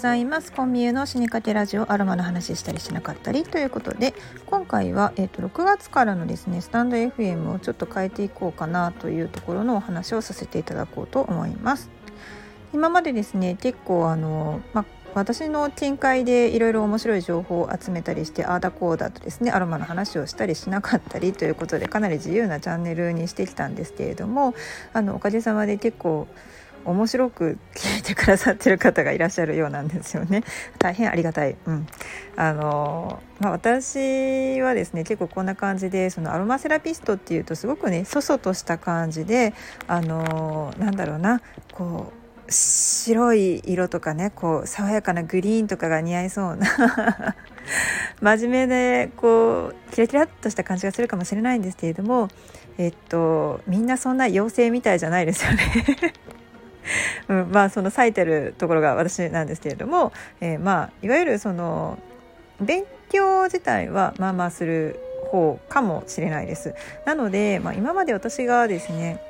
ざいます。コンビニの死にかけラジオアロマの話したりしなかったり。ということで今回は、えーと、6月からのですねスタンド FM をちょっと変えていこうかなというところのお話をさせていただこうと思います。今までですね結構あの、ま私の見解でいろいろ面白い情報を集めたりしてあーだこうだとですねアロマの話をしたりしなかったりということでかなり自由なチャンネルにしてきたんですけれどもあのおかげさまで結構面白く聞いてくださってる方がいらっしゃるようなんですよね。大変ありがたい、うん。あのまあ、私はですね結構こんな感じでそのアロマセラピストっていうとすごくねそそとした感じであのなんだろうなこう白い色とかねこう爽やかなグリーンとかが似合いそうな 真面目でこうキラキラっとした感じがするかもしれないんですけれどもえっとみんなそんな妖精みたいじゃないですよね。うん、まあその咲いてるところが私なんですけれども、えー、まあいわゆるその勉強自体はまあまあする方かもしれないです。なので、まあ、今まで私がですね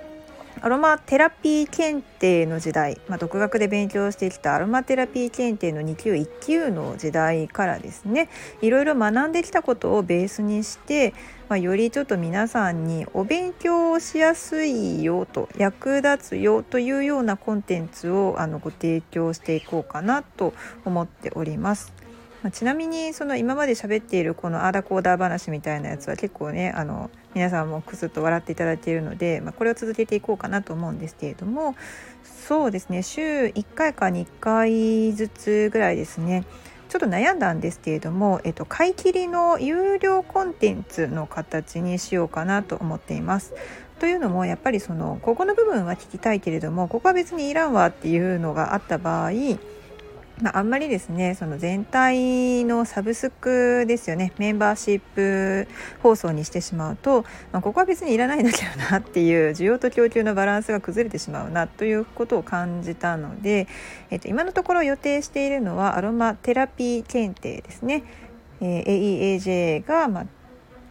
アロマテラピー検定の時代、まあ、独学で勉強してきたアロマテラピー検定の2級1級の時代からですねいろいろ学んできたことをベースにして、まあ、よりちょっと皆さんにお勉強しやすいよと役立つよというようなコンテンツをあのご提供していこうかなと思っております。まあ、ちなみにその今まで喋っているこのアーダコーダー話みたいなやつは結構ねあの皆さんもくすっと笑っていただいているので、まあ、これを続けていこうかなと思うんですけれどもそうですね週1回か2回ずつぐらいですねちょっと悩んだんですけれども、えっと、買い切りの有料コンテンツの形にしようかなと思っています。というのもやっぱりそのここの部分は聞きたいけれどもここは別にいらんわっていうのがあった場合まあ、んまりですねその全体のサブスクですよねメンバーシップ放送にしてしまうと、まあ、ここは別にいらないんだけどなっていう需要と供給のバランスが崩れてしまうなということを感じたので、えっと、今のところ予定しているのはアロマテラピー検定ですね、えー、AEAJ が、まあ、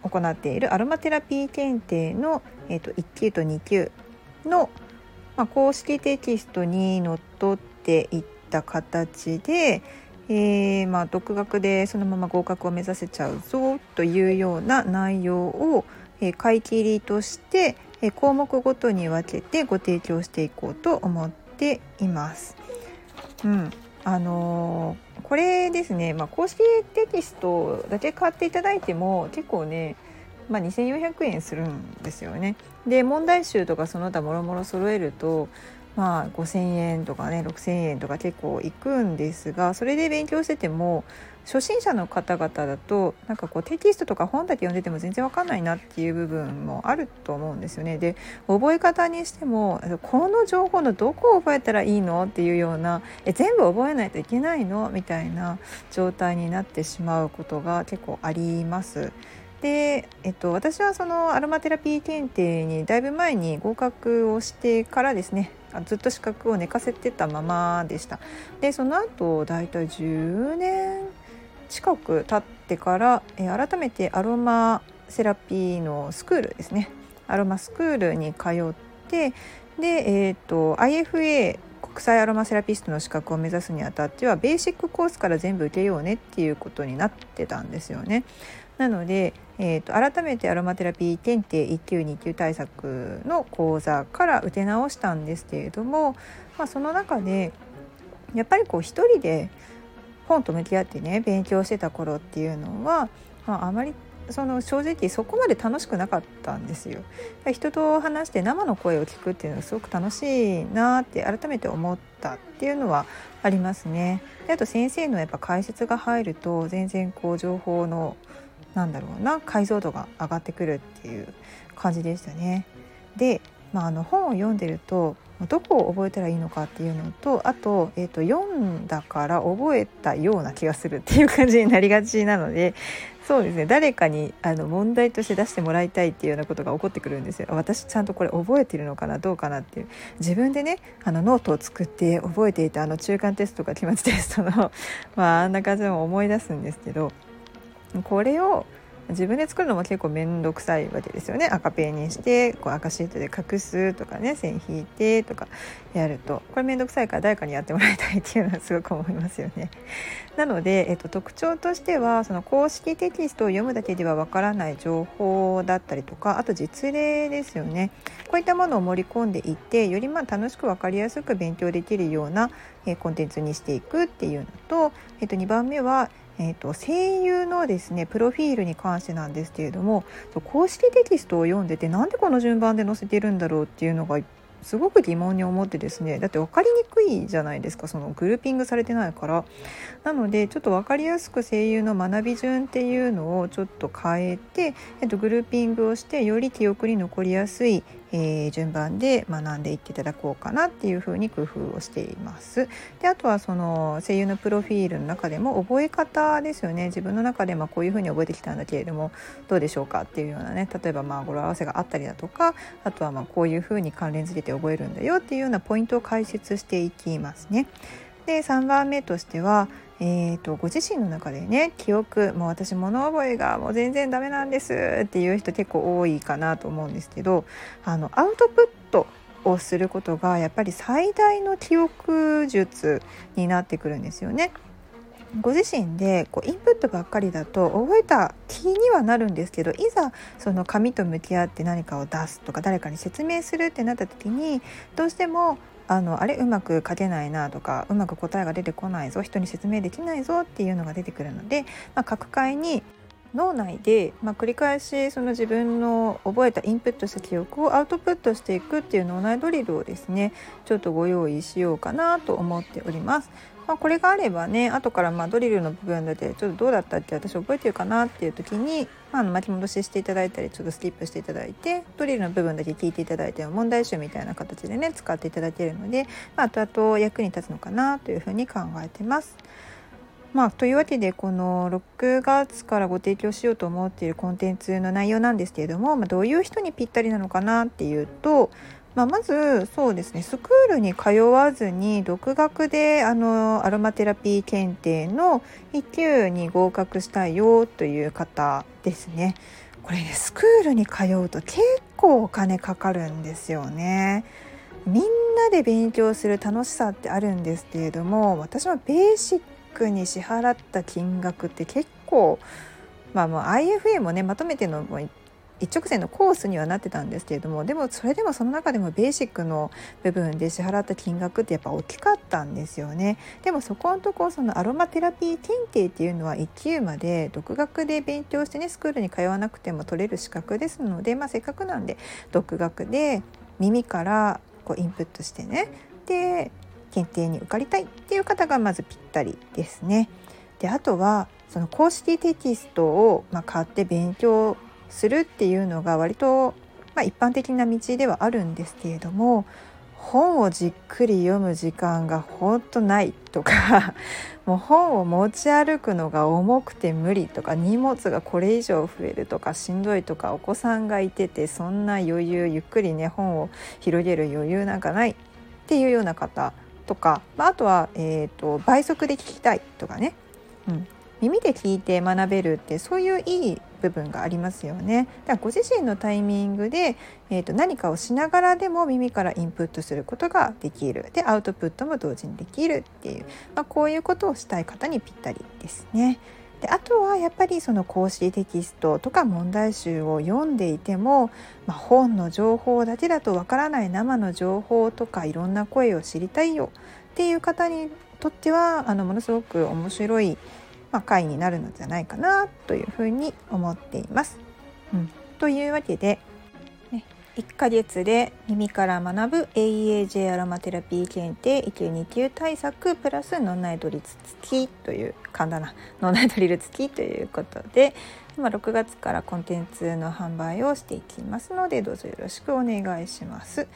行っているアロマテラピー検定の、えっと、1級と2級の、まあ、公式テキストにのっとっていってった形で、えー、まあ、独学でそのまま合格を目指せちゃうぞというような内容を、えー、買い切りとして、えー、項目ごとに分けてご提供していこうと思っています。うんあのー、これですね、まあ、公式テキストだけ買っていただいても結構ねまあ、2400円するんですよね。で問題集とかその他もろもろ揃えるとまあ、5,000円とかね6,000円とか結構いくんですがそれで勉強してても初心者の方々だとなんかこうテキストとか本だけ読んでても全然わかんないなっていう部分もあると思うんですよね。で覚え方にしてもこの情報のどこを覚えたらいいのっていうようなえ全部覚えないといけないのみたいな状態になってしまうことが結構あります。で、えっと、私はそのアロマテラピー検定にだいぶ前に合格をしてからですねずっと資格を寝かせてたままでしたでその後だいたい10年近く経ってから、え改めてアロマセラピーのスクールですねアロマスクールに通ってで、えー、と IFA 国際アロマセラピストの資格を目指すにあたってはベーシックコースから全部受けようねっていうことになってたんですよね。なので、えーと、改めてアロマテラピー検定1級2級対策の講座から受け直したんですけれども、まあ、その中でやっぱりこう一人で本と向き合ってね勉強してた頃っていうのは、まあ、あまりその正直そこまで楽しくなかったんですよ。人と話して生の声を聞くっていうのはすごく楽しいなって改めて思ったっていうのはありますね。であと先生のやっぱ解説が入ると全然こう情報のなんだろうな解像度が上がってくるっていう感じでしたね。で、まあ、あの本を読んでるとどこを覚えたらいいのかっていうのとあと,、えーと、読んだから覚えたような気がするっていう感じになりがちなのでそうですね誰かにあの問題として出してもらいたいっていうようなことが起こってくるんですよ。私ちゃんとこれ覚えてるのかなどうかなっていう自分でねあのノートを作って覚えていたあの中間テストとか期末テストの、まあ、あんな感じでも思い出すんですけどこれを自分で作るのも結構面倒くさいわけですよね。赤ペンにしてこう赤シートで隠すとかね線引いてとかやると。これ面倒くさいから誰かにやってもらいたいっていうのはすごく思いますよね。なので、えっと、特徴としてはその公式テキストを読むだけではわからない情報だったりとかあと実例ですよね。こういったものを盛り込んでいってよりまあ楽しく分かりやすく勉強できるような、えコンテンツにしていくっていうのと、えっと、2番目はえーと、声優のですねプロフィールに関してなんですけれども公式テキストを読んでてなんでこの順番で載せてるんだろうっていうのがすごく疑問に思ってですねだって分かりにくいじゃないですかそのグルーピングされてないから。なのでちょっと分かりやすく声優の学び順っていうのをちょっと変えて、えっと、グルーピングをしてより記憶に残りやすい、えー、順番で学んでいっていただこうかなっていうふうに工夫をしています。であとはその声優のプロフィールの中でも覚え方ですよね自分の中でまこういうふうに覚えてきたんだけれどもどうでしょうかっていうようなね例えばまあ語呂合わせがあったりだとかあとはまあこういうふうに関連づけて覚えるんだよっていうようなポイントを解説していきますね。で3番目としてはえーと、ご自身の中でね記憶もう私物覚えがもう全然ダメなんですっていう人結構多いかなと思うんですけどあのアウトプットをすることがやっぱり最大の記憶術になってくるんですよね。ご自身でこうインプットばっかりだと覚えた気にはなるんですけどいざその紙と向き合って何かを出すとか誰かに説明するってなった時にどうしてもあのあれうまく書けないなとかうまく答えが出てこないぞ人に説明できないぞっていうのが出てくるので、まあ、各界に脳内で、まあ、繰り返しその自分の覚えたインプットした記憶をアウトプットしていくっていう脳内ドリルをですねちょっとご用意しようかなと思っております。まあ、これがあればね後からまドリルの部分だけちょっとどうだったって私覚えてるかなっていう時に、まあ、の巻き戻ししていただいたりちょっとスキップしていただいてドリルの部分だけ聞いていただいて問題集みたいな形でね使っていただけるので、まあ、後々役に立つのかなというふうに考えてます。まあ、というわけでこの6月からご提供しようと思っているコンテンツの内容なんですけれども、まあ、どういう人にぴったりなのかなっていうと、まあ、まずそうですねスクールに通わずに独学であのアロマテラピー検定の1級に合格したいよという方ですね。これねスクールに通うと結構お金かかるんですよね。みんなで勉強する楽しさってあるんですけれども私はベーシックに支払った金額って結構まあもう IFA もねまとめてのも一直線のコースにはなってたんですけれどもでもそれでもその中でもベーシックの部分で支払った金額ってやっぱ大きかったんですよね。でもそこのとこそのアロマテラピー検定っていうのは1級まで独学で勉強してねスクールに通わなくても取れる資格ですので、まあ、せっかくなんで独学で耳からこうインプットしてね。で検定に受かりたいっていう方がまずぴったりですね。であとはその公式テキストをまあ買って勉強するっていうのが割と、まあ、一般的な道ではあるんですけれども本をじっくり読む時間がほんとないとか もう本を持ち歩くのが重くて無理とか荷物がこれ以上増えるとかしんどいとかお子さんがいててそんな余裕ゆっくりね本を広げる余裕なんかないっていうような方とか、まあ、あとは、えーと倍速で聞きたいとかね、うん、耳で聞いて学べるってそういういい部分がありますよね。だからご自身のタイミングで、えー、と何かをしながらでも耳からインプットすることができるでアウトプットも同時にできるっていう、まあ、こういうことをしたい方にぴったりですね。であとはやっぱりその講師テキストとか問題集を読んでいても、まあ、本の情報だけだとわからない生の情報とかいろんな声を知りたいよっていう方にとってはあのものすごく面白いまあ、回になるのじゃないかなというふうに思っています。うん、というわけで、1ヶ月で耳から学ぶ AEAJ アロマテラピー検定1級2級対策プラス脳内ドリル付きという簡単な脳内ドリル付きということで今6月からコンテンツの販売をしていきますのでどうぞよろしくお願いします。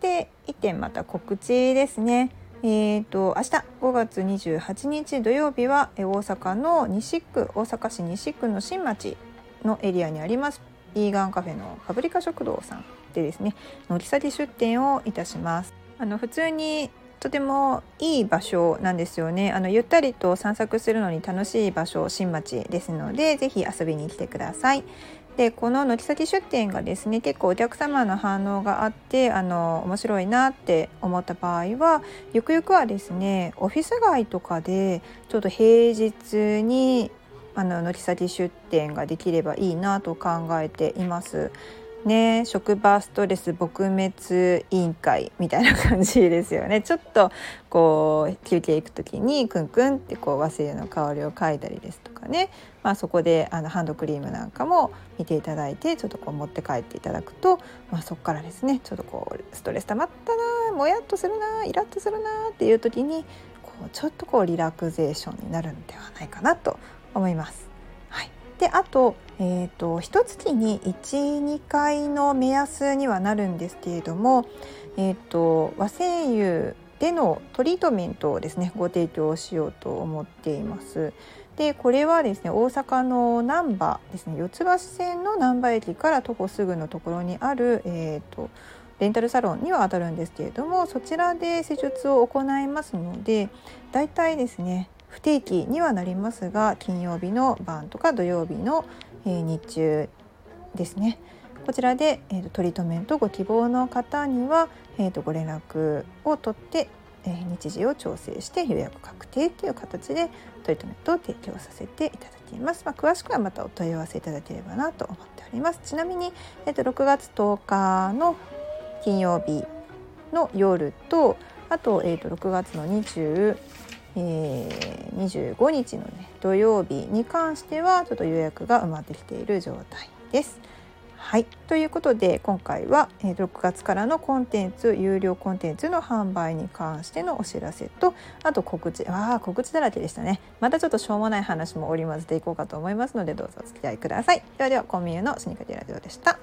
で1点また告知ですね。えーと、明日5月28日土曜日は大阪の西区大阪市西区の新町のエリアにありますビーガンカフェのパブリカ食堂さんでですね乗り下げ出店をいたします。あの普通にとてもいい場所なんですよね。あのゆったりと散策するのに楽しい場所新町ですのでぜひ遊びに来てください。でこの軒先出店がですね結構お客様の反応があってあの面白いなって思った場合はゆくゆくはですねオフィス街とかでちょっと平日にあの軒先出店ができればいいなと考えています。ね職場ストレス撲滅委員会みたいな感じですよね ちょっとこう休憩行く時にクンクンってこう和製の香りを嗅いだりですとかね、まあ、そこであのハンドクリームなんかも見ていただいてちょっとこう持って帰っていただくと、まあ、そこからですねちょっとこうストレス溜まったなもやっとするなイラッとするなっていう時にこうちょっとこうリラクゼーションになるんではないかなと思います。はい、であとえーと、一月に12回の目安にはなるんですけれども、えーと、和製油でのトリートメントをですねご提供しようと思っています。でこれはですね大阪の難波ですね四ツ橋線の難波駅から徒歩すぐのところにある、えーとレンタルサロンには当たるんですけれどもそちらで施術を行いますのでだいたいですね不定期にはなりますが金曜日の晩とか土曜日のえ、日中ですねこちらで、えーと、トリートメントご希望の方には、えーと、ご連絡を取って、えー、日時を調整して予約確定という形でトリートメントを提供させていただきます。まあ、詳しくはまたお問い合わせいただければなと思っております。ちなみに、えーと、6月10日の金曜日の夜とあと,、えー、と6月の20えー、25日の、ね、土曜日に関してはちょっと予約が埋まってきている状態です。はい、ということで今回は、えー、6月からのコンテンツ有料コンテンツの販売に関してのお知らせとあと告知あ告知だらけでしたねまたちょっとしょうもない話も織り交ぜていこうかと思いますのでどうぞお付き合いくださいではではコンビニのシニカティラジオでした。